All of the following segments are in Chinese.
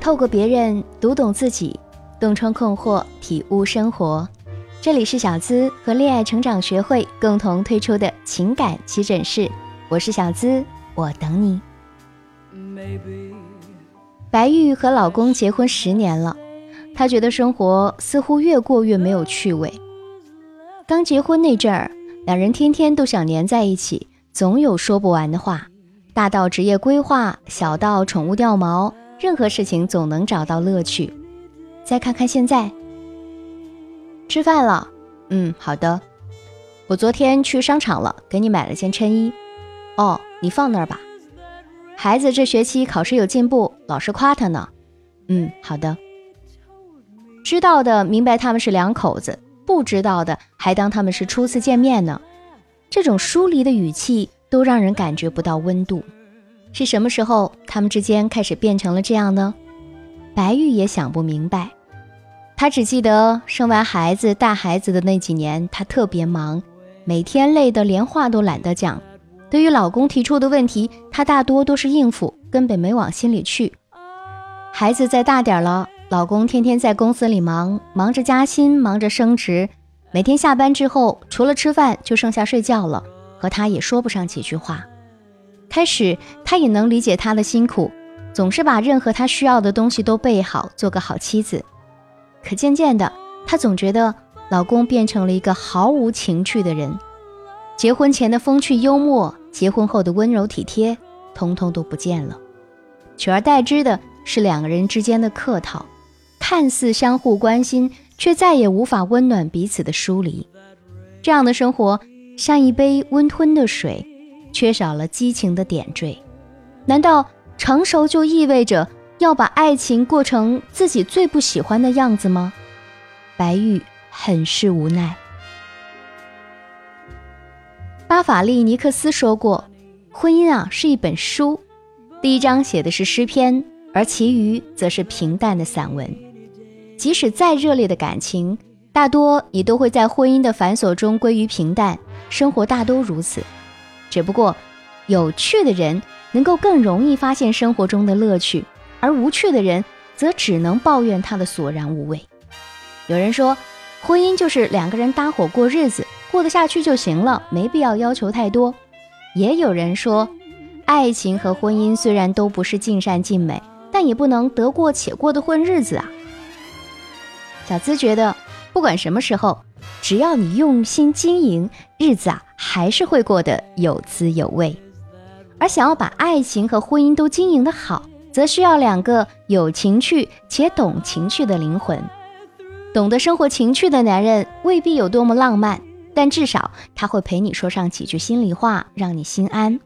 透过别人读懂自己，洞穿困惑，体悟生活。这里是小资和恋爱成长学会共同推出的情感急诊室，我是小资，我等你。白玉和老公结婚十年了，她觉得生活似乎越过越没有趣味。刚结婚那阵儿，两人天天都想黏在一起，总有说不完的话，大到职业规划，小到宠物掉毛。任何事情总能找到乐趣。再看看现在，吃饭了，嗯，好的。我昨天去商场了，给你买了件衬衣。哦，你放那儿吧。孩子这学期考试有进步，老师夸他呢。嗯，好的。知道的明白他们是两口子，不知道的还当他们是初次见面呢。这种疏离的语气都让人感觉不到温度。是什么时候，他们之间开始变成了这样呢？白玉也想不明白。她只记得生完孩子、带孩子的那几年，她特别忙，每天累得连话都懒得讲。对于老公提出的问题，她大多都是应付，根本没往心里去。孩子再大点了，老公天天在公司里忙，忙着加薪，忙着升职，每天下班之后，除了吃饭就剩下睡觉了，和他也说不上几句话。开始，她也能理解他的辛苦，总是把任何他需要的东西都备好，做个好妻子。可渐渐的，她总觉得老公变成了一个毫无情趣的人，结婚前的风趣幽默，结婚后的温柔体贴，通通都不见了，取而代之的是两个人之间的客套，看似相互关心，却再也无法温暖彼此的疏离。这样的生活像一杯温吞的水。缺少了激情的点缀，难道成熟就意味着要把爱情过成自己最不喜欢的样子吗？白玉很是无奈。巴法利尼克斯说过：“婚姻啊是一本书，第一章写的是诗篇，而其余则是平淡的散文。即使再热烈的感情，大多也都会在婚姻的繁琐中归于平淡。生活大都如此。”只不过，有趣的人能够更容易发现生活中的乐趣，而无趣的人则只能抱怨他的索然无味。有人说，婚姻就是两个人搭伙过日子，过得下去就行了，没必要要求太多。也有人说，爱情和婚姻虽然都不是尽善尽美，但也不能得过且过的混日子啊。小资觉得，不管什么时候。只要你用心经营，日子啊还是会过得有滋有味。而想要把爱情和婚姻都经营得好，则需要两个有情趣且懂情趣的灵魂。懂得生活情趣的男人未必有多么浪漫，但至少他会陪你说上几句心里话，让你心安。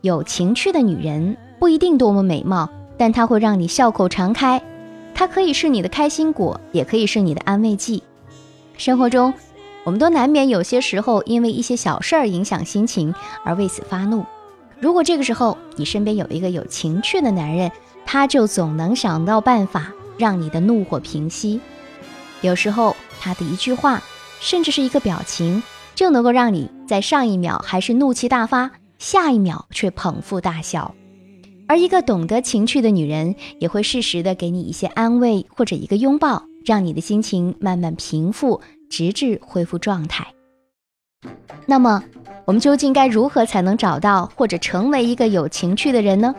有情趣的女人不一定多么美貌，但她会让你笑口常开。她可以是你的开心果，也可以是你的安慰剂。生活中，我们都难免有些时候因为一些小事儿影响心情而为此发怒。如果这个时候你身边有一个有情趣的男人，他就总能想到办法让你的怒火平息。有时候他的一句话，甚至是一个表情，就能够让你在上一秒还是怒气大发，下一秒却捧腹大笑。而一个懂得情趣的女人，也会适时的给你一些安慰或者一个拥抱。让你的心情慢慢平复，直至恢复状态。那么，我们究竟该如何才能找到或者成为一个有情趣的人呢？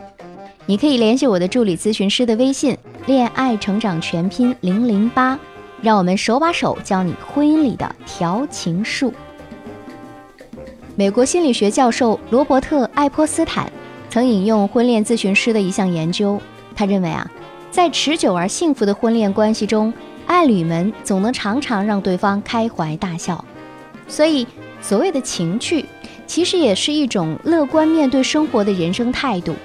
你可以联系我的助理咨询师的微信“恋爱成长全拼零零八”，让我们手把手教你婚姻里的调情术。美国心理学教授罗伯特·爱泼斯坦曾引用婚恋咨询师的一项研究，他认为啊，在持久而幸福的婚恋关系中，爱侣们总能常常让对方开怀大笑，所以所谓的情趣，其实也是一种乐观面对生活的人生态度。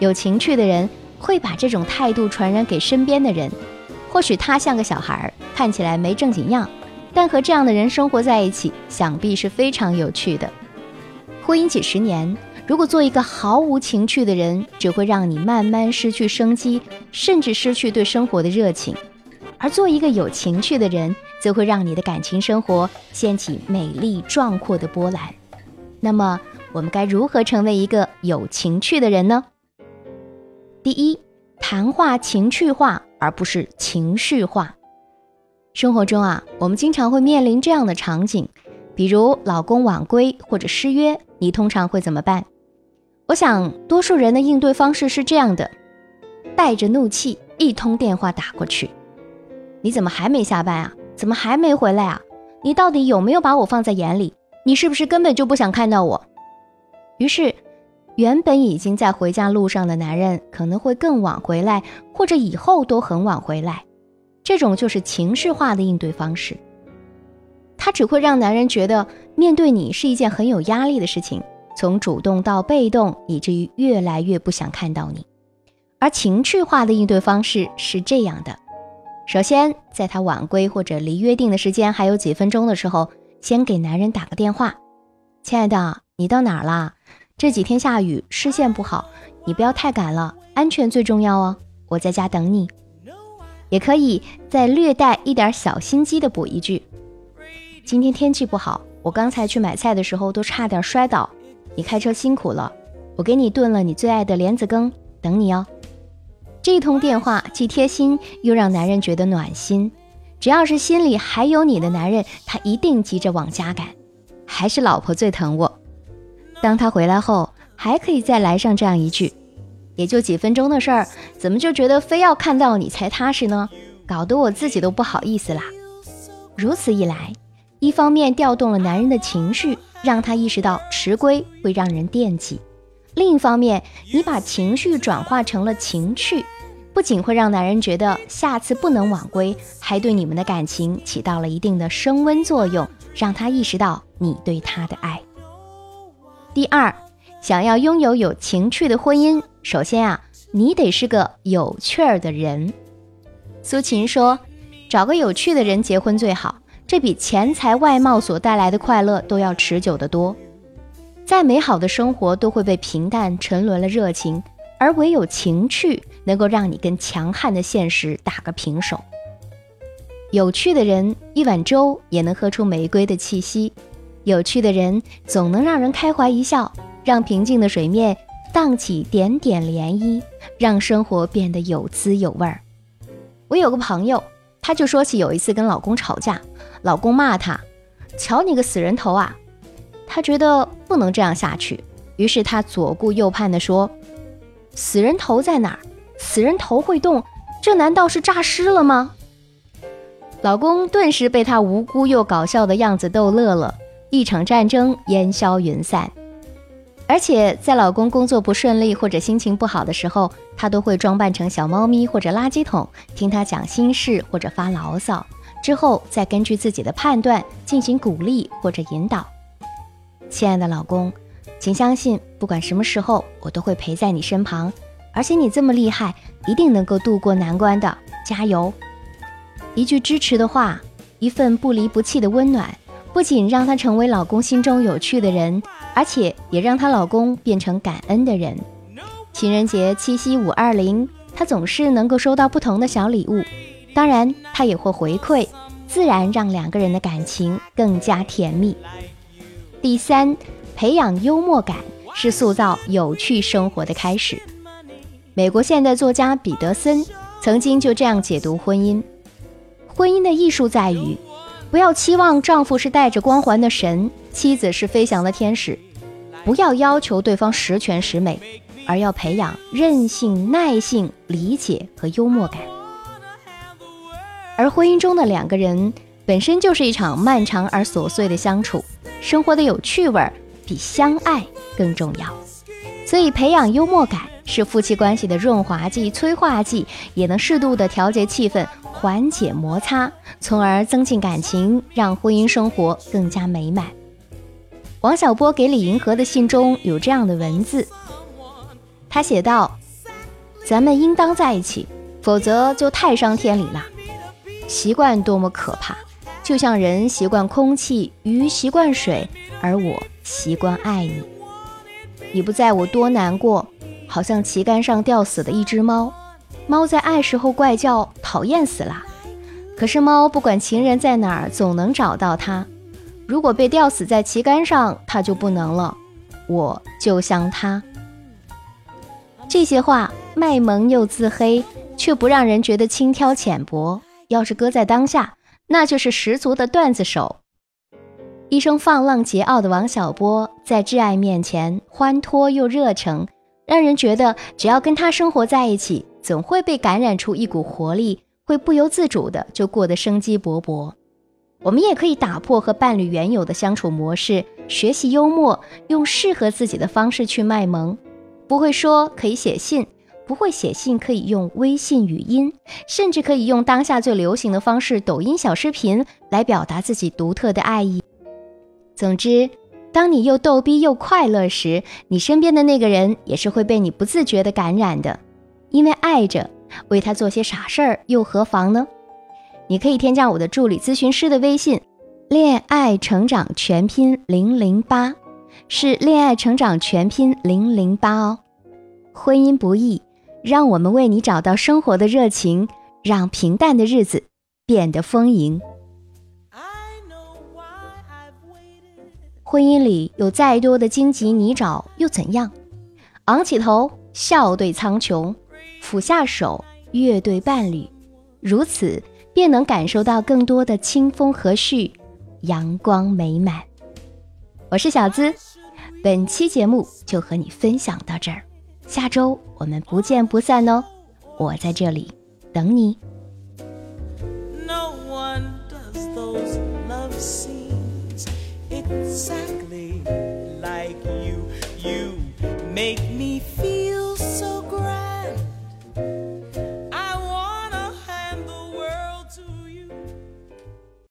有情趣的人会把这种态度传染给身边的人。或许他像个小孩，看起来没正经样，但和这样的人生活在一起，想必是非常有趣的。婚姻几十年，如果做一个毫无情趣的人，只会让你慢慢失去生机，甚至失去对生活的热情。而做一个有情趣的人，则会让你的感情生活掀起美丽壮阔的波澜。那么，我们该如何成为一个有情趣的人呢？第一，谈话情趣化而不是情绪化。生活中啊，我们经常会面临这样的场景，比如老公晚归或者失约，你通常会怎么办？我想，多数人的应对方式是这样的：带着怒气，一通电话打过去。你怎么还没下班啊？怎么还没回来啊？你到底有没有把我放在眼里？你是不是根本就不想看到我？于是，原本已经在回家路上的男人可能会更晚回来，或者以后都很晚回来。这种就是情绪化的应对方式，它只会让男人觉得面对你是一件很有压力的事情，从主动到被动，以至于越来越不想看到你。而情绪化的应对方式是这样的：首先，在他晚归或者离约定的时间还有几分钟的时候，先给男人打个电话：“亲爱的，你到哪儿啦？这几天下雨，视线不好，你不要太赶了，安全最重要哦。我在家等你。”也可以再略带一点小心机的补一句：“今天天气不好，我刚才去买菜的时候都差点摔倒，你开车辛苦了，我给你炖了你最爱的莲子羹，等你哦。”这通电话既贴心又让男人觉得暖心。只要是心里还有你的男人，他一定急着往家赶。还是老婆最疼我。当他回来后，还可以再来上这样一句。也就几分钟的事儿，怎么就觉得非要看到你才踏实呢？搞得我自己都不好意思啦。如此一来，一方面调动了男人的情绪，让他意识到迟归会让人惦记；另一方面，你把情绪转化成了情趣，不仅会让男人觉得下次不能晚归，还对你们的感情起到了一定的升温作用，让他意识到你对他的爱。第二，想要拥有有情趣的婚姻。首先啊，你得是个有趣儿的人。苏秦说：“找个有趣的人结婚最好，这比钱财外貌所带来的快乐都要持久得多。再美好的生活都会被平淡沉沦了热情，而唯有情趣能够让你跟强悍的现实打个平手。有趣的人，一碗粥也能喝出玫瑰的气息；有趣的人，总能让人开怀一笑，让平静的水面。”荡起点点涟漪，让生活变得有滋有味儿。我有个朋友，他就说起有一次跟老公吵架，老公骂他：“瞧你个死人头啊！”他觉得不能这样下去，于是他左顾右盼地说：“死人头在哪儿？死人头会动，这难道是诈尸了吗？”老公顿时被他无辜又搞笑的样子逗乐了，一场战争烟消云散。而且在老公工作不顺利或者心情不好的时候，她都会装扮成小猫咪或者垃圾桶，听他讲心事或者发牢骚，之后再根据自己的判断进行鼓励或者引导。亲爱的老公，请相信，不管什么时候，我都会陪在你身旁。而且你这么厉害，一定能够渡过难关的，加油！一句支持的话，一份不离不弃的温暖。不仅让她成为老公心中有趣的人，而且也让她老公变成感恩的人。情人节、七夕、五二零，她总是能够收到不同的小礼物，当然她也会回馈，自然让两个人的感情更加甜蜜。第三，培养幽默感是塑造有趣生活的开始。美国现代作家彼得森曾经就这样解读婚姻：婚姻的艺术在于。不要期望丈夫是带着光环的神，妻子是飞翔的天使。不要要求对方十全十美，而要培养韧性、耐性、理解和幽默感。而婚姻中的两个人本身就是一场漫长而琐碎的相处，生活的有趣味儿比相爱更重要。所以，培养幽默感是夫妻关系的润滑剂、催化剂，也能适度的调节气氛。缓解摩擦，从而增进感情，让婚姻生活更加美满。王小波给李银河的信中有这样的文字，他写道：“咱们应当在一起，否则就太伤天理了。习惯多么可怕，就像人习惯空气，鱼习惯水，而我习惯爱你。你不在我多难过，好像旗杆上吊死的一只猫。”猫在爱时候怪叫，讨厌死了。可是猫不管情人在哪儿，总能找到它。如果被吊死在旗杆上，它就不能了。我就像它。这些话卖萌又自黑，却不让人觉得轻佻浅薄。要是搁在当下，那就是十足的段子手。一生放浪桀骜的王小波，在挚爱面前欢脱又热诚，让人觉得只要跟他生活在一起，总会被感染出一股活力，会不由自主的就过得生机勃勃。我们也可以打破和伴侣原有的相处模式，学习幽默，用适合自己的方式去卖萌。不会说可以写信，不会写信可以用微信语音，甚至可以用当下最流行的方式——抖音小视频来表达自己独特的爱意。总之，当你又逗逼又快乐时，你身边的那个人也是会被你不自觉的感染的。因为爱着，为他做些傻事儿又何妨呢？你可以添加我的助理咨询师的微信“恋爱成长全拼零零八”，是“恋爱成长全拼零零八”哦。婚姻不易，让我们为你找到生活的热情，让平淡的日子变得丰盈。婚姻里有再多的荆棘泥沼又怎样？昂起头，笑对苍穹；俯下手，乐对伴侣。如此，便能感受到更多的清风和煦，阳光美满。我是小资，本期节目就和你分享到这儿，下周我们不见不散哦！我在这里等你。Make make me